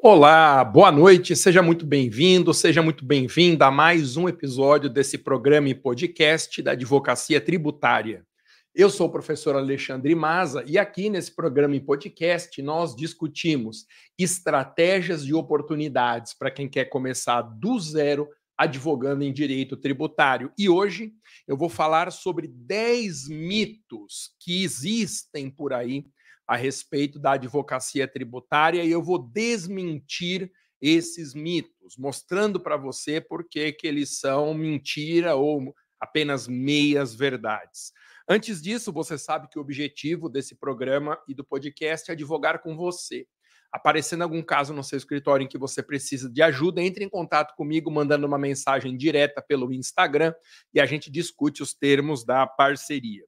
Olá, boa noite, seja muito bem-vindo, seja muito bem-vinda a mais um episódio desse programa e podcast da Advocacia Tributária. Eu sou o professor Alexandre Maza e aqui nesse programa e podcast nós discutimos estratégias e oportunidades para quem quer começar do zero advogando em direito tributário. E hoje eu vou falar sobre 10 mitos que existem por aí a respeito da advocacia tributária e eu vou desmentir esses mitos, mostrando para você por que eles são mentira ou apenas meias verdades. Antes disso, você sabe que o objetivo desse programa e do podcast é advogar com você. Aparecendo algum caso no seu escritório em que você precisa de ajuda, entre em contato comigo mandando uma mensagem direta pelo Instagram e a gente discute os termos da parceria.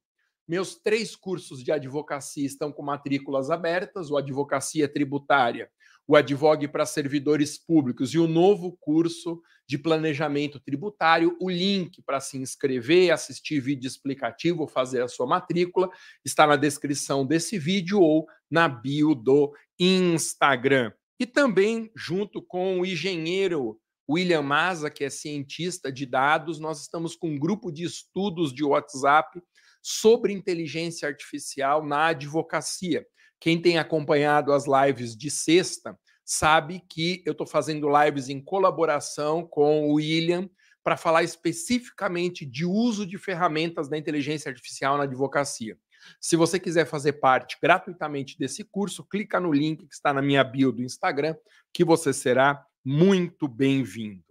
Meus três cursos de advocacia estão com matrículas abertas: o Advocacia Tributária, o Advogue para Servidores Públicos e o novo curso de Planejamento Tributário. O link para se inscrever, assistir vídeo explicativo, fazer a sua matrícula, está na descrição desse vídeo ou na bio do Instagram. E também, junto com o engenheiro William Maza, que é cientista de dados, nós estamos com um grupo de estudos de WhatsApp sobre inteligência artificial na advocacia. Quem tem acompanhado as lives de sexta sabe que eu estou fazendo lives em colaboração com o William para falar especificamente de uso de ferramentas da inteligência artificial na advocacia. Se você quiser fazer parte gratuitamente desse curso, clica no link que está na minha bio do Instagram, que você será muito bem-vindo.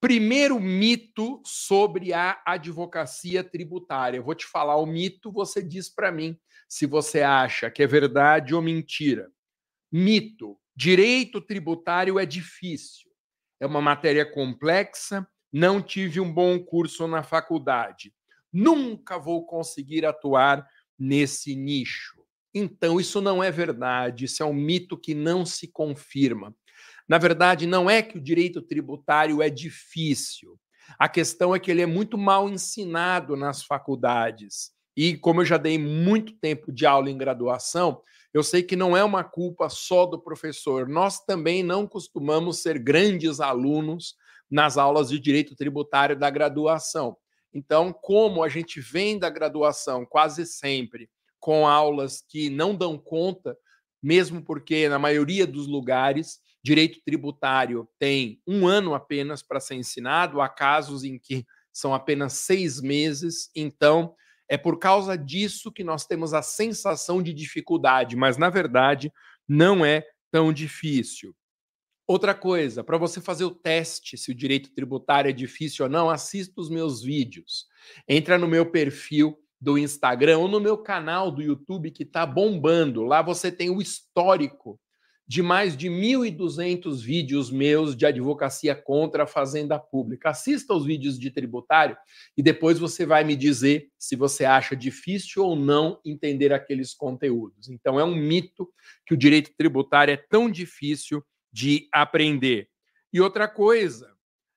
Primeiro mito sobre a advocacia tributária. Eu vou te falar o mito, você diz para mim se você acha que é verdade ou mentira. Mito: direito tributário é difícil. É uma matéria complexa, não tive um bom curso na faculdade. Nunca vou conseguir atuar nesse nicho. Então, isso não é verdade, isso é um mito que não se confirma. Na verdade, não é que o direito tributário é difícil. A questão é que ele é muito mal ensinado nas faculdades. E como eu já dei muito tempo de aula em graduação, eu sei que não é uma culpa só do professor. Nós também não costumamos ser grandes alunos nas aulas de direito tributário da graduação. Então, como a gente vem da graduação quase sempre com aulas que não dão conta, mesmo porque na maioria dos lugares direito tributário tem um ano apenas para ser ensinado, há casos em que são apenas seis meses, então é por causa disso que nós temos a sensação de dificuldade, mas na verdade não é tão difícil. Outra coisa, para você fazer o teste se o direito tributário é difícil ou não, assista os meus vídeos. Entra no meu perfil do Instagram ou no meu canal do YouTube que está bombando. Lá você tem o histórico de mais de 1.200 vídeos meus de advocacia contra a fazenda pública. Assista aos vídeos de tributário e depois você vai me dizer se você acha difícil ou não entender aqueles conteúdos. Então, é um mito que o direito tributário é tão difícil de aprender. E outra coisa,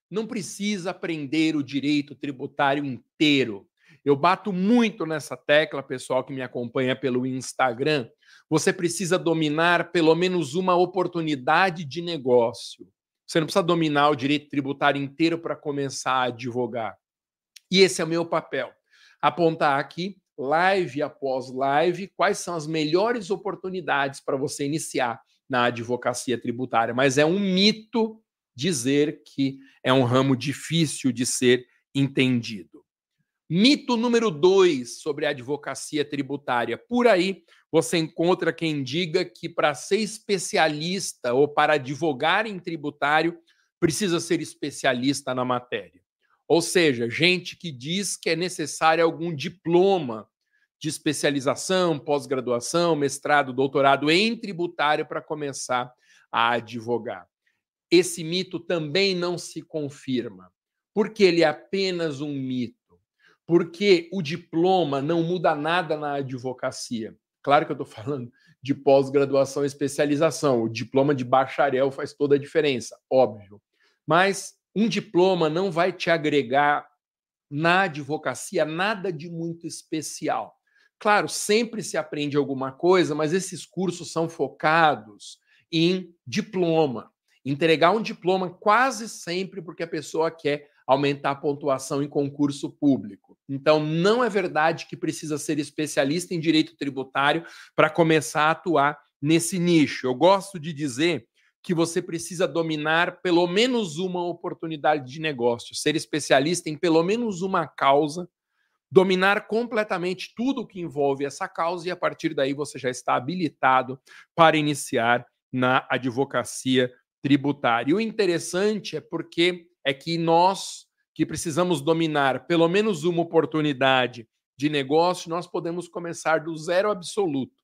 não precisa aprender o direito tributário inteiro. Eu bato muito nessa tecla, pessoal que me acompanha pelo Instagram. Você precisa dominar pelo menos uma oportunidade de negócio. Você não precisa dominar o direito tributário inteiro para começar a advogar. E esse é o meu papel. Apontar aqui, live após live, quais são as melhores oportunidades para você iniciar na advocacia tributária. Mas é um mito dizer que é um ramo difícil de ser entendido. Mito número dois sobre a advocacia tributária. Por aí você encontra quem diga que para ser especialista ou para advogar em tributário precisa ser especialista na matéria. Ou seja, gente que diz que é necessário algum diploma de especialização, pós-graduação, mestrado, doutorado em tributário para começar a advogar. Esse mito também não se confirma, porque ele é apenas um mito porque o diploma não muda nada na advocacia. Claro que eu estou falando de pós-graduação e especialização. O diploma de bacharel faz toda a diferença, óbvio. Mas um diploma não vai te agregar na advocacia nada de muito especial. Claro, sempre se aprende alguma coisa, mas esses cursos são focados em diploma. Entregar um diploma quase sempre porque a pessoa quer aumentar a pontuação em concurso público. Então, não é verdade que precisa ser especialista em direito tributário para começar a atuar nesse nicho. Eu gosto de dizer que você precisa dominar pelo menos uma oportunidade de negócio, ser especialista em pelo menos uma causa, dominar completamente tudo que envolve essa causa e a partir daí você já está habilitado para iniciar na advocacia tributária. E o interessante é porque é que nós que precisamos dominar pelo menos uma oportunidade de negócio, nós podemos começar do zero absoluto.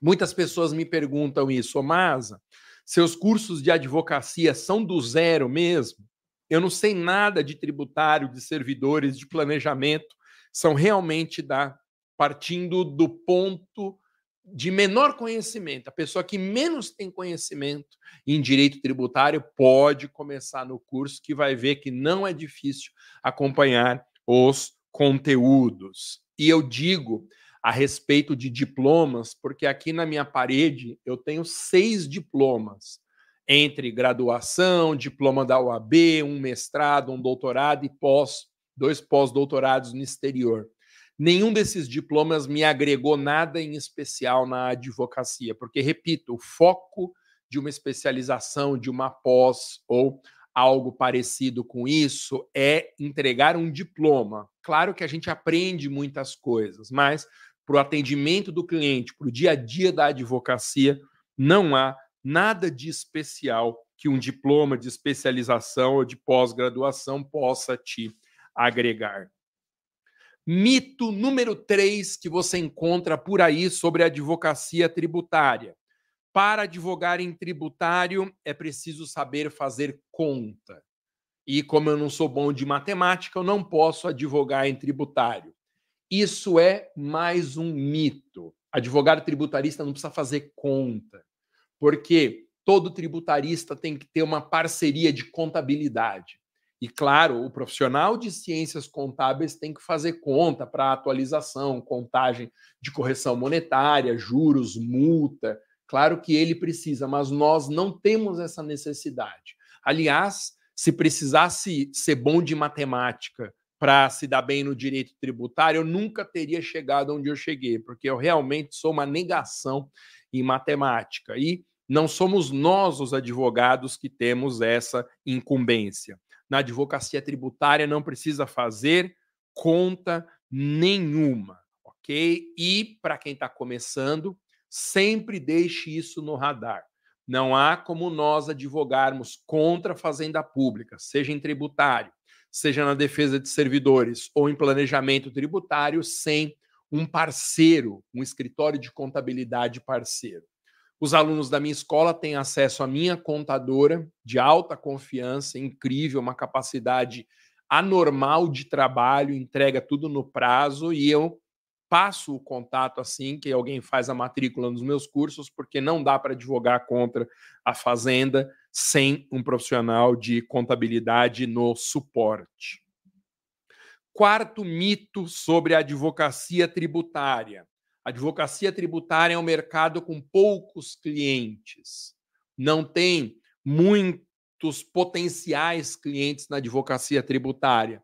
Muitas pessoas me perguntam isso, Masa, seus cursos de advocacia são do zero mesmo? Eu não sei nada de tributário, de servidores, de planejamento, são realmente da partindo do ponto de menor conhecimento. A pessoa que menos tem conhecimento em direito tributário pode começar no curso que vai ver que não é difícil acompanhar os conteúdos. E eu digo a respeito de diplomas, porque aqui na minha parede eu tenho seis diplomas, entre graduação, diploma da UAB, um mestrado, um doutorado e pós, dois pós-doutorados no exterior. Nenhum desses diplomas me agregou nada em especial na advocacia, porque, repito, o foco de uma especialização, de uma pós ou algo parecido com isso é entregar um diploma. Claro que a gente aprende muitas coisas, mas para o atendimento do cliente, para o dia a dia da advocacia, não há nada de especial que um diploma de especialização ou de pós-graduação possa te agregar. Mito número 3 que você encontra por aí sobre a advocacia tributária. Para advogar em tributário é preciso saber fazer conta. E como eu não sou bom de matemática, eu não posso advogar em tributário. Isso é mais um mito. Advogado tributarista não precisa fazer conta, porque todo tributarista tem que ter uma parceria de contabilidade. E, claro, o profissional de ciências contábeis tem que fazer conta para atualização, contagem de correção monetária, juros, multa. Claro que ele precisa, mas nós não temos essa necessidade. Aliás, se precisasse ser bom de matemática para se dar bem no direito tributário, eu nunca teria chegado onde eu cheguei, porque eu realmente sou uma negação em matemática. E não somos nós, os advogados, que temos essa incumbência. Na advocacia tributária não precisa fazer conta nenhuma, ok? E para quem está começando, sempre deixe isso no radar. Não há como nós advogarmos contra a fazenda pública, seja em tributário, seja na defesa de servidores ou em planejamento tributário, sem um parceiro, um escritório de contabilidade parceiro. Os alunos da minha escola têm acesso à minha contadora de alta confiança, incrível, uma capacidade anormal de trabalho, entrega tudo no prazo e eu passo o contato assim que alguém faz a matrícula nos meus cursos, porque não dá para advogar contra a fazenda sem um profissional de contabilidade no suporte. Quarto mito sobre a advocacia tributária. A advocacia tributária é um mercado com poucos clientes. Não tem muitos potenciais clientes na advocacia tributária.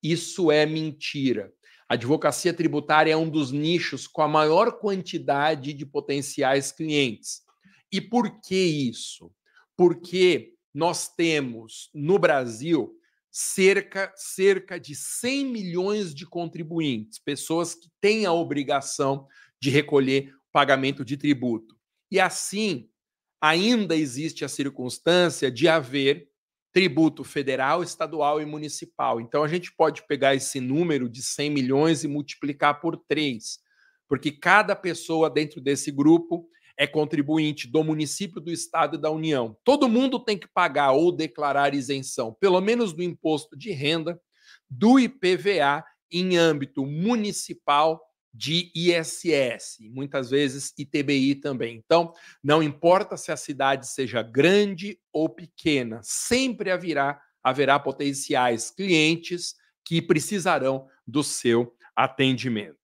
Isso é mentira. A advocacia tributária é um dos nichos com a maior quantidade de potenciais clientes. E por que isso? Porque nós temos no Brasil cerca, cerca de 100 milhões de contribuintes, pessoas que têm a obrigação de recolher pagamento de tributo. E assim, ainda existe a circunstância de haver tributo federal, estadual e municipal. Então, a gente pode pegar esse número de 100 milhões e multiplicar por três, porque cada pessoa dentro desse grupo é contribuinte do município, do estado e da União. Todo mundo tem que pagar ou declarar isenção, pelo menos do imposto de renda, do IPVA em âmbito municipal de ISS, muitas vezes ITBI também. Então, não importa se a cidade seja grande ou pequena, sempre haverá, haverá potenciais clientes que precisarão do seu atendimento.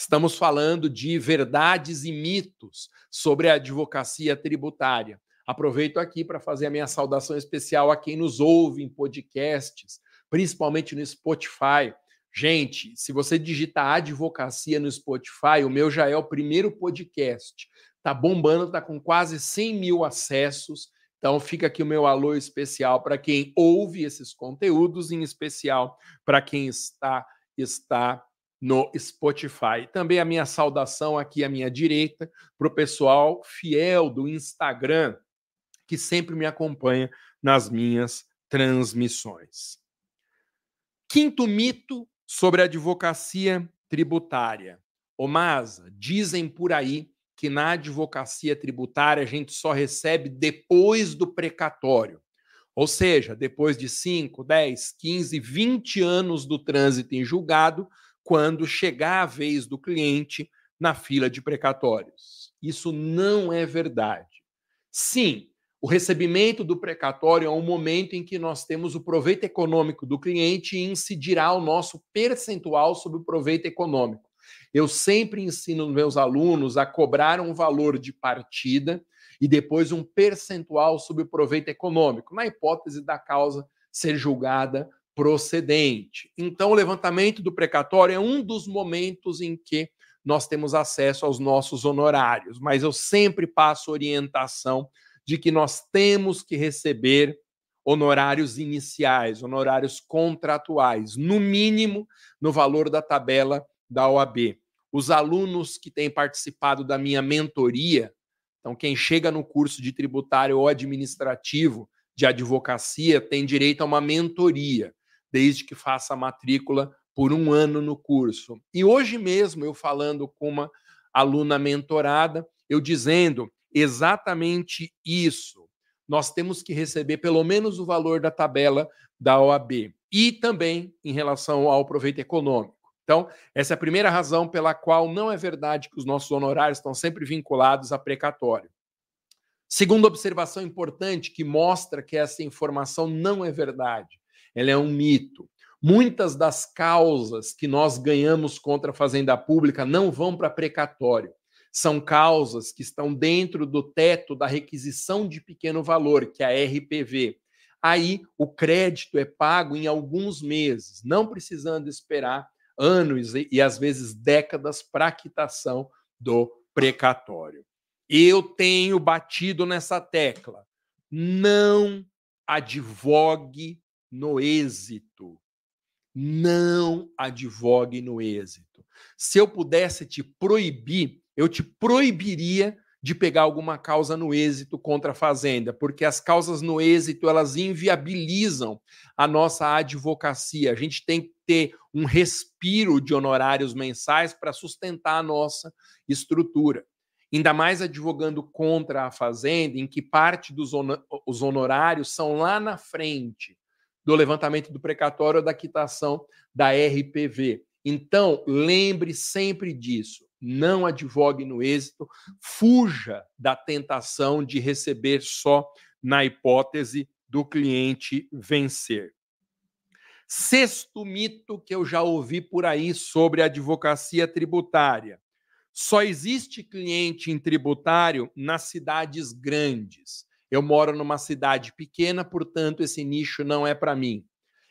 Estamos falando de verdades e mitos sobre a advocacia tributária. Aproveito aqui para fazer a minha saudação especial a quem nos ouve em podcasts, principalmente no Spotify. Gente, se você digitar advocacia no Spotify, o meu já é o primeiro podcast. Tá bombando, tá com quase 100 mil acessos. Então fica aqui o meu alô especial para quem ouve esses conteúdos, em especial para quem está está no Spotify. Também a minha saudação aqui à minha direita para o pessoal fiel do Instagram, que sempre me acompanha nas minhas transmissões. Quinto mito sobre a advocacia tributária. Ô Masa, dizem por aí que na advocacia tributária a gente só recebe depois do precatório. Ou seja, depois de 5, 10, 15, 20 anos do trânsito em julgado, quando chegar a vez do cliente na fila de precatórios. Isso não é verdade. Sim, o recebimento do precatório é um momento em que nós temos o proveito econômico do cliente e incidirá o nosso percentual sobre o proveito econômico. Eu sempre ensino meus alunos a cobrar um valor de partida e depois um percentual sobre o proveito econômico, na hipótese da causa ser julgada procedente. Então, o levantamento do precatório é um dos momentos em que nós temos acesso aos nossos honorários, mas eu sempre passo orientação de que nós temos que receber honorários iniciais, honorários contratuais, no mínimo no valor da tabela da OAB. Os alunos que têm participado da minha mentoria, então quem chega no curso de tributário ou administrativo de advocacia tem direito a uma mentoria desde que faça a matrícula por um ano no curso. E hoje mesmo, eu falando com uma aluna mentorada, eu dizendo exatamente isso. Nós temos que receber pelo menos o valor da tabela da OAB e também em relação ao proveito econômico. Então, essa é a primeira razão pela qual não é verdade que os nossos honorários estão sempre vinculados a precatório. Segunda observação importante que mostra que essa informação não é verdade ela é um mito. Muitas das causas que nós ganhamos contra a fazenda pública não vão para precatório. São causas que estão dentro do teto da requisição de pequeno valor, que é a RPV. Aí o crédito é pago em alguns meses, não precisando esperar anos e, às vezes décadas para a quitação do precatório. Eu tenho batido nessa tecla. Não advogue no êxito. Não advogue no êxito. Se eu pudesse te proibir, eu te proibiria de pegar alguma causa no êxito contra a fazenda, porque as causas no êxito elas inviabilizam a nossa advocacia. A gente tem que ter um respiro de honorários mensais para sustentar a nossa estrutura. Ainda mais advogando contra a fazenda, em que parte dos honorários são lá na frente do levantamento do precatório ou da quitação da RPV. Então, lembre sempre disso. Não advogue no êxito, fuja da tentação de receber só na hipótese do cliente vencer. Sexto mito que eu já ouvi por aí sobre advocacia tributária. Só existe cliente em tributário nas cidades grandes. Eu moro numa cidade pequena, portanto, esse nicho não é para mim.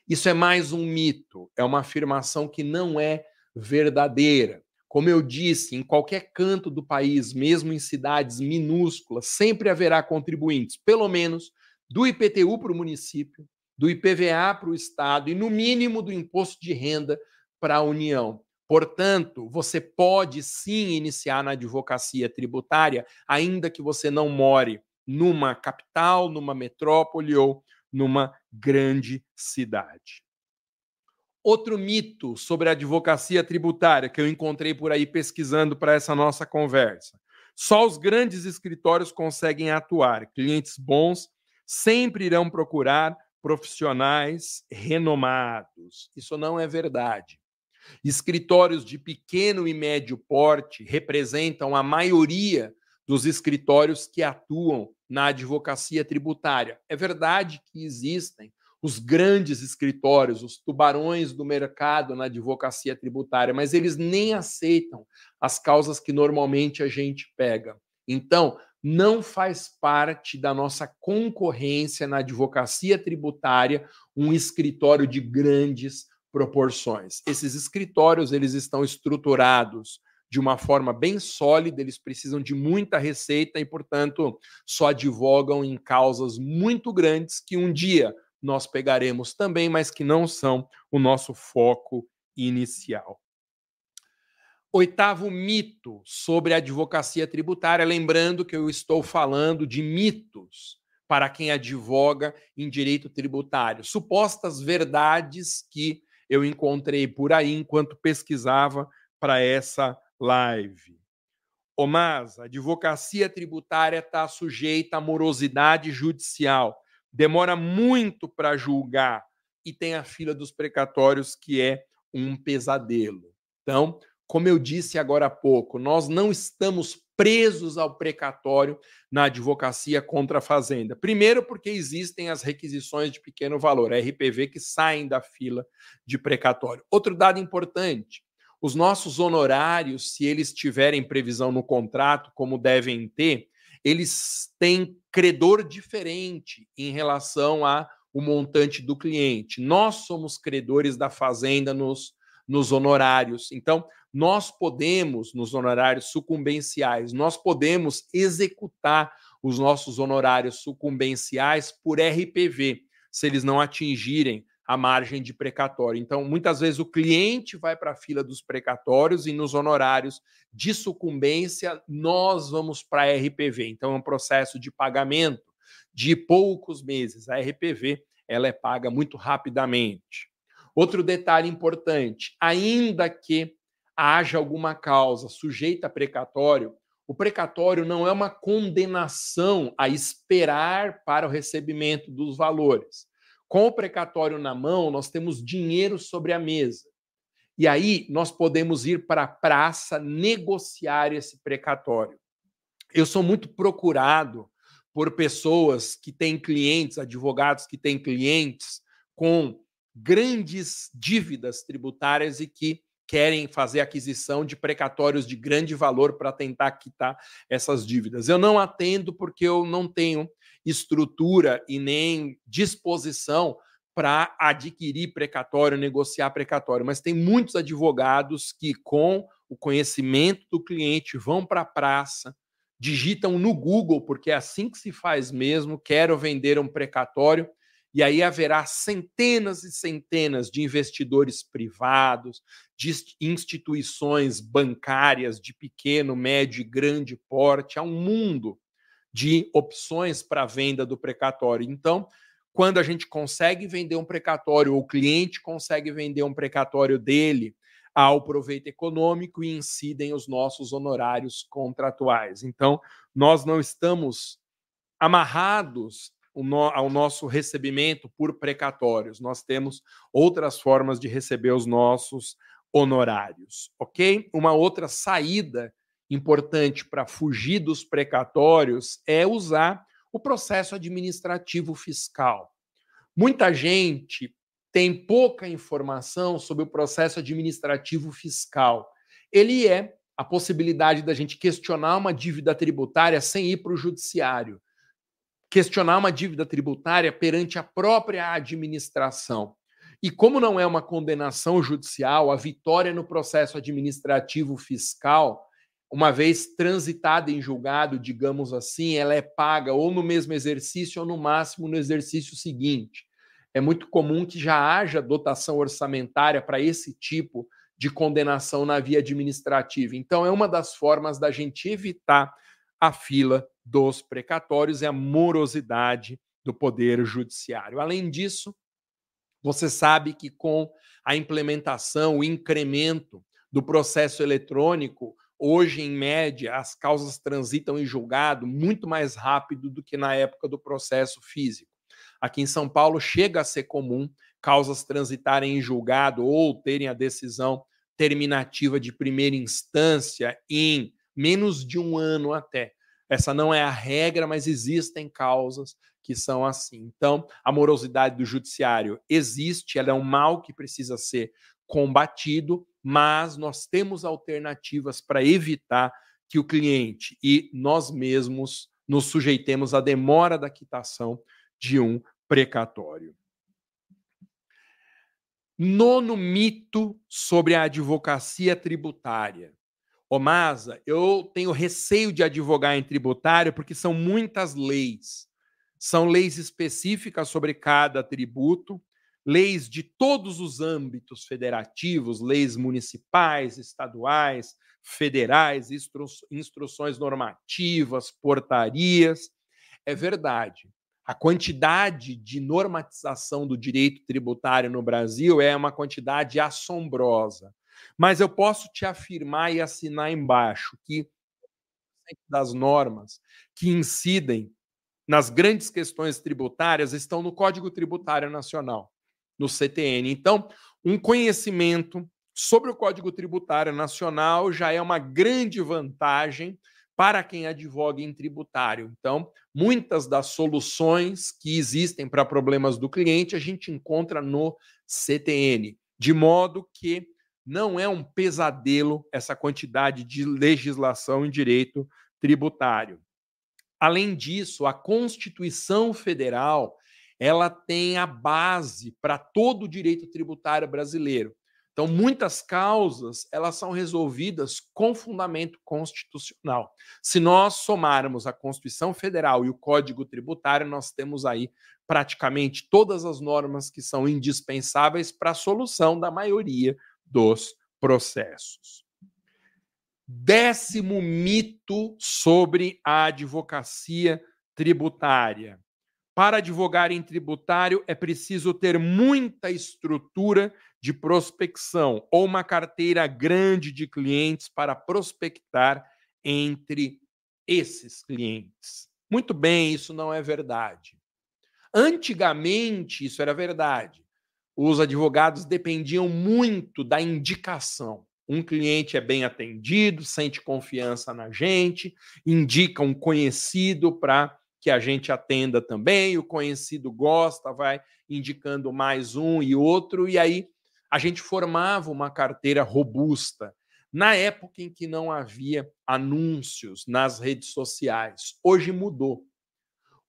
Isso é mais um mito, é uma afirmação que não é verdadeira. Como eu disse, em qualquer canto do país, mesmo em cidades minúsculas, sempre haverá contribuintes, pelo menos do IPTU para o município, do IPVA para o Estado e, no mínimo, do imposto de renda para a União. Portanto, você pode sim iniciar na advocacia tributária, ainda que você não more numa capital, numa metrópole ou numa grande cidade. Outro mito sobre a advocacia tributária que eu encontrei por aí pesquisando para essa nossa conversa. Só os grandes escritórios conseguem atuar. Clientes bons sempre irão procurar profissionais renomados. Isso não é verdade. Escritórios de pequeno e médio porte representam a maioria dos escritórios que atuam na advocacia tributária. É verdade que existem os grandes escritórios, os tubarões do mercado na advocacia tributária, mas eles nem aceitam as causas que normalmente a gente pega. Então, não faz parte da nossa concorrência na advocacia tributária um escritório de grandes proporções. Esses escritórios, eles estão estruturados de uma forma bem sólida, eles precisam de muita receita e, portanto, só advogam em causas muito grandes que um dia nós pegaremos também, mas que não são o nosso foco inicial. Oitavo mito sobre a advocacia tributária, lembrando que eu estou falando de mitos para quem advoga em direito tributário, supostas verdades que eu encontrei por aí enquanto pesquisava para essa live. O mas a advocacia tributária está sujeita à morosidade judicial, demora muito para julgar e tem a fila dos precatórios que é um pesadelo. Então, como eu disse agora há pouco, nós não estamos presos ao precatório na advocacia contra a fazenda. Primeiro, porque existem as requisições de pequeno valor, RPV, que saem da fila de precatório. Outro dado importante: os nossos honorários, se eles tiverem previsão no contrato, como devem ter, eles têm credor diferente em relação ao montante do cliente. Nós somos credores da fazenda nos, nos honorários. Então, nós podemos, nos honorários sucumbenciais, nós podemos executar os nossos honorários sucumbenciais por RPV, se eles não atingirem a margem de precatório. Então, muitas vezes o cliente vai para a fila dos precatórios e nos honorários de sucumbência nós vamos para a RPV. Então, é um processo de pagamento de poucos meses. A RPV ela é paga muito rapidamente. Outro detalhe importante: ainda que haja alguma causa sujeita a precatório, o precatório não é uma condenação a esperar para o recebimento dos valores. Com o precatório na mão, nós temos dinheiro sobre a mesa. E aí nós podemos ir para a praça negociar esse precatório. Eu sou muito procurado por pessoas que têm clientes, advogados que têm clientes com grandes dívidas tributárias e que querem fazer aquisição de precatórios de grande valor para tentar quitar essas dívidas. Eu não atendo porque eu não tenho estrutura e nem disposição para adquirir precatório, negociar precatório, mas tem muitos advogados que, com o conhecimento do cliente, vão para a praça, digitam no Google, porque é assim que se faz mesmo, quero vender um precatório, e aí haverá centenas e centenas de investidores privados, de instituições bancárias de pequeno, médio e grande porte. Há um mundo de opções para venda do precatório. Então, quando a gente consegue vender um precatório, ou o cliente consegue vender um precatório dele ao proveito econômico e incidem os nossos honorários contratuais. Então, nós não estamos amarrados ao nosso recebimento por precatórios. Nós temos outras formas de receber os nossos honorários, ok? Uma outra saída importante para fugir dos precatórios é usar o processo administrativo fiscal. Muita gente tem pouca informação sobre o processo administrativo fiscal. Ele é a possibilidade da gente questionar uma dívida tributária sem ir para o judiciário questionar uma dívida tributária perante a própria administração. E como não é uma condenação judicial, a vitória no processo administrativo fiscal, uma vez transitada em julgado, digamos assim, ela é paga ou no mesmo exercício ou no máximo no exercício seguinte. É muito comum que já haja dotação orçamentária para esse tipo de condenação na via administrativa. Então, é uma das formas da gente evitar a fila dos precatórios e a morosidade do poder judiciário. Além disso, você sabe que com a implementação, o incremento do processo eletrônico, hoje, em média, as causas transitam em julgado muito mais rápido do que na época do processo físico. Aqui em São Paulo, chega a ser comum causas transitarem em julgado ou terem a decisão terminativa de primeira instância em menos de um ano até. Essa não é a regra, mas existem causas que são assim. Então, a morosidade do judiciário existe, ela é um mal que precisa ser combatido, mas nós temos alternativas para evitar que o cliente e nós mesmos nos sujeitemos à demora da quitação de um precatório. Nono mito sobre a advocacia tributária. Ô Masa, eu tenho receio de advogar em tributário porque são muitas leis. São leis específicas sobre cada tributo, leis de todos os âmbitos federativos, leis municipais, estaduais, federais, instru instruções normativas, portarias. É verdade. A quantidade de normatização do direito tributário no Brasil é uma quantidade assombrosa. Mas eu posso te afirmar e assinar embaixo que das normas que incidem nas grandes questões tributárias estão no Código Tributário Nacional, no CTN. Então, um conhecimento sobre o Código Tributário Nacional já é uma grande vantagem para quem advoga em tributário. Então, muitas das soluções que existem para problemas do cliente a gente encontra no CTN, de modo que não é um pesadelo essa quantidade de legislação em direito tributário. Além disso, a Constituição Federal, ela tem a base para todo o direito tributário brasileiro. Então, muitas causas, elas são resolvidas com fundamento constitucional. Se nós somarmos a Constituição Federal e o Código Tributário, nós temos aí praticamente todas as normas que são indispensáveis para a solução da maioria dos processos. Décimo mito sobre a advocacia tributária. Para advogar em tributário é preciso ter muita estrutura de prospecção ou uma carteira grande de clientes para prospectar entre esses clientes. Muito bem, isso não é verdade. Antigamente, isso era verdade. Os advogados dependiam muito da indicação. Um cliente é bem atendido, sente confiança na gente, indica um conhecido para que a gente atenda também, o conhecido gosta, vai indicando mais um e outro, e aí a gente formava uma carteira robusta. Na época em que não havia anúncios nas redes sociais, hoje mudou.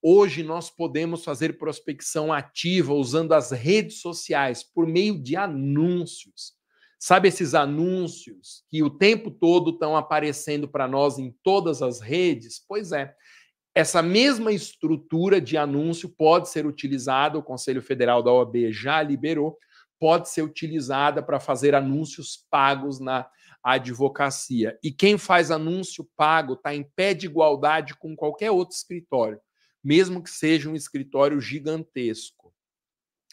Hoje nós podemos fazer prospecção ativa usando as redes sociais por meio de anúncios. Sabe esses anúncios que o tempo todo estão aparecendo para nós em todas as redes? Pois é, essa mesma estrutura de anúncio pode ser utilizada, o Conselho Federal da OAB já liberou, pode ser utilizada para fazer anúncios pagos na advocacia. E quem faz anúncio pago está em pé de igualdade com qualquer outro escritório, mesmo que seja um escritório gigantesco.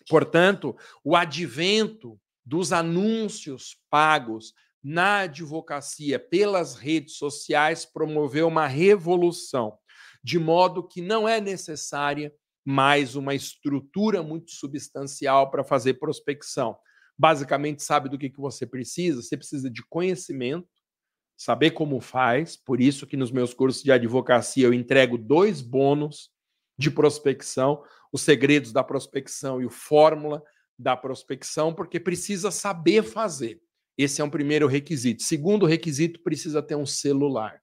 Portanto, o advento dos anúncios pagos na advocacia pelas redes sociais promoveu uma revolução, de modo que não é necessária mais uma estrutura muito substancial para fazer prospecção. Basicamente, sabe do que, que você precisa? Você precisa de conhecimento, saber como faz, por isso que nos meus cursos de advocacia eu entrego dois bônus de prospecção, os segredos da prospecção e o fórmula da prospecção, porque precisa saber fazer. Esse é um primeiro requisito. Segundo requisito, precisa ter um celular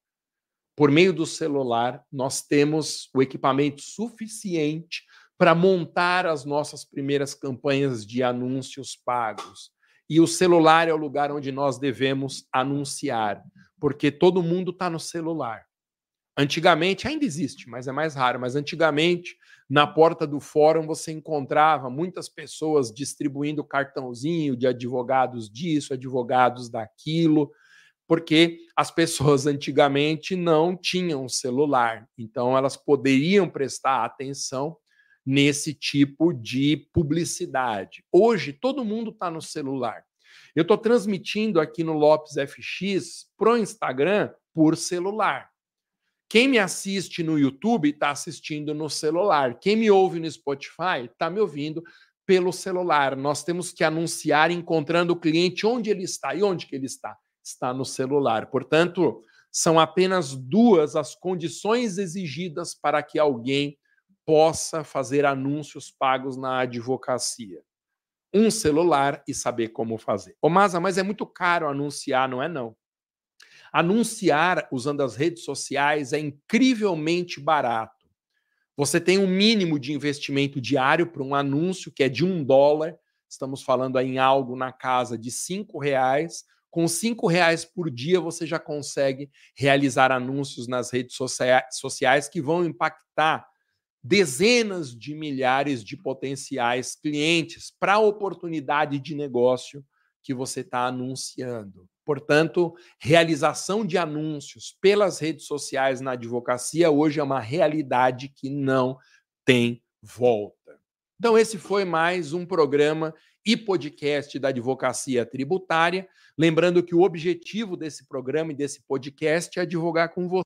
por meio do celular, nós temos o equipamento suficiente para montar as nossas primeiras campanhas de anúncios pagos. E o celular é o lugar onde nós devemos anunciar, porque todo mundo está no celular. Antigamente, ainda existe, mas é mais raro, mas antigamente, na porta do fórum, você encontrava muitas pessoas distribuindo cartãozinho de advogados disso, advogados daquilo porque as pessoas antigamente não tinham celular, então elas poderiam prestar atenção nesse tipo de publicidade. Hoje, todo mundo está no celular. Eu estou transmitindo aqui no Lopes FX pro Instagram por celular. Quem me assiste no YouTube está assistindo no celular. Quem me ouve no Spotify está me ouvindo pelo celular. Nós temos que anunciar encontrando o cliente onde ele está e onde que ele está está no celular. Portanto, são apenas duas as condições exigidas para que alguém possa fazer anúncios pagos na advocacia. Um celular e saber como fazer. Ô, Masa, mas é muito caro anunciar, não é não? Anunciar usando as redes sociais é incrivelmente barato. Você tem um mínimo de investimento diário para um anúncio que é de um dólar. Estamos falando aí em algo na casa de cinco reais com cinco reais por dia você já consegue realizar anúncios nas redes sociais que vão impactar dezenas de milhares de potenciais clientes para a oportunidade de negócio que você está anunciando. Portanto, realização de anúncios pelas redes sociais na advocacia hoje é uma realidade que não tem volta. Então, esse foi mais um programa e podcast da Advocacia Tributária. Lembrando que o objetivo desse programa e desse podcast é advogar com você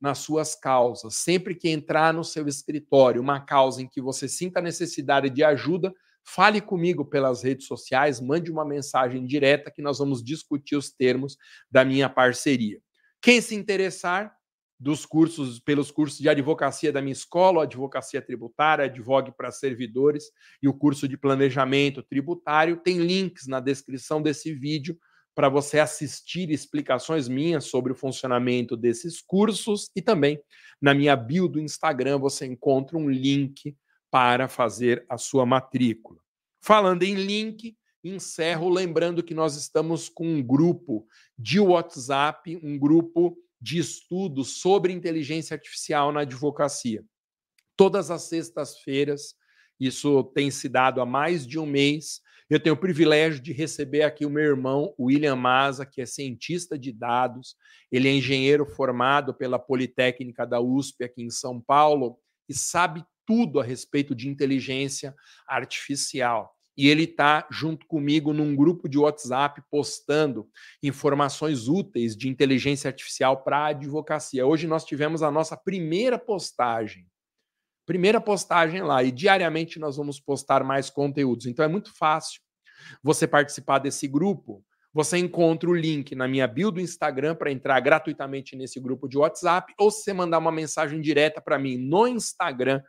nas suas causas. Sempre que entrar no seu escritório uma causa em que você sinta necessidade de ajuda, fale comigo pelas redes sociais, mande uma mensagem direta que nós vamos discutir os termos da minha parceria. Quem se interessar, dos cursos, pelos cursos de advocacia da minha escola, advocacia tributária, advogue para servidores e o curso de planejamento tributário. Tem links na descrição desse vídeo para você assistir explicações minhas sobre o funcionamento desses cursos e também na minha bio do Instagram você encontra um link para fazer a sua matrícula. Falando em link, encerro lembrando que nós estamos com um grupo de WhatsApp, um grupo de estudos sobre inteligência artificial na advocacia. Todas as sextas-feiras, isso tem se dado há mais de um mês. Eu tenho o privilégio de receber aqui o meu irmão, William Maza, que é cientista de dados. Ele é engenheiro formado pela Politécnica da USP aqui em São Paulo e sabe tudo a respeito de inteligência artificial e ele está junto comigo num grupo de WhatsApp postando informações úteis de inteligência artificial para a advocacia. Hoje nós tivemos a nossa primeira postagem. Primeira postagem lá, e diariamente nós vamos postar mais conteúdos. Então é muito fácil você participar desse grupo. Você encontra o link na minha bio do Instagram para entrar gratuitamente nesse grupo de WhatsApp, ou se você mandar uma mensagem direta para mim no Instagram,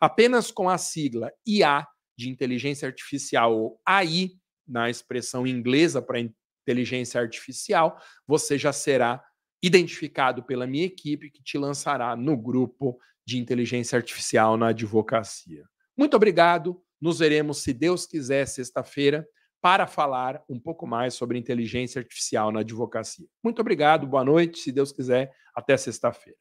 apenas com a sigla IA de inteligência artificial, ou AI, na expressão inglesa para inteligência artificial, você já será identificado pela minha equipe que te lançará no grupo de inteligência artificial na advocacia. Muito obrigado. Nos veremos, se Deus quiser, sexta-feira, para falar um pouco mais sobre inteligência artificial na advocacia. Muito obrigado, boa noite. Se Deus quiser, até sexta-feira.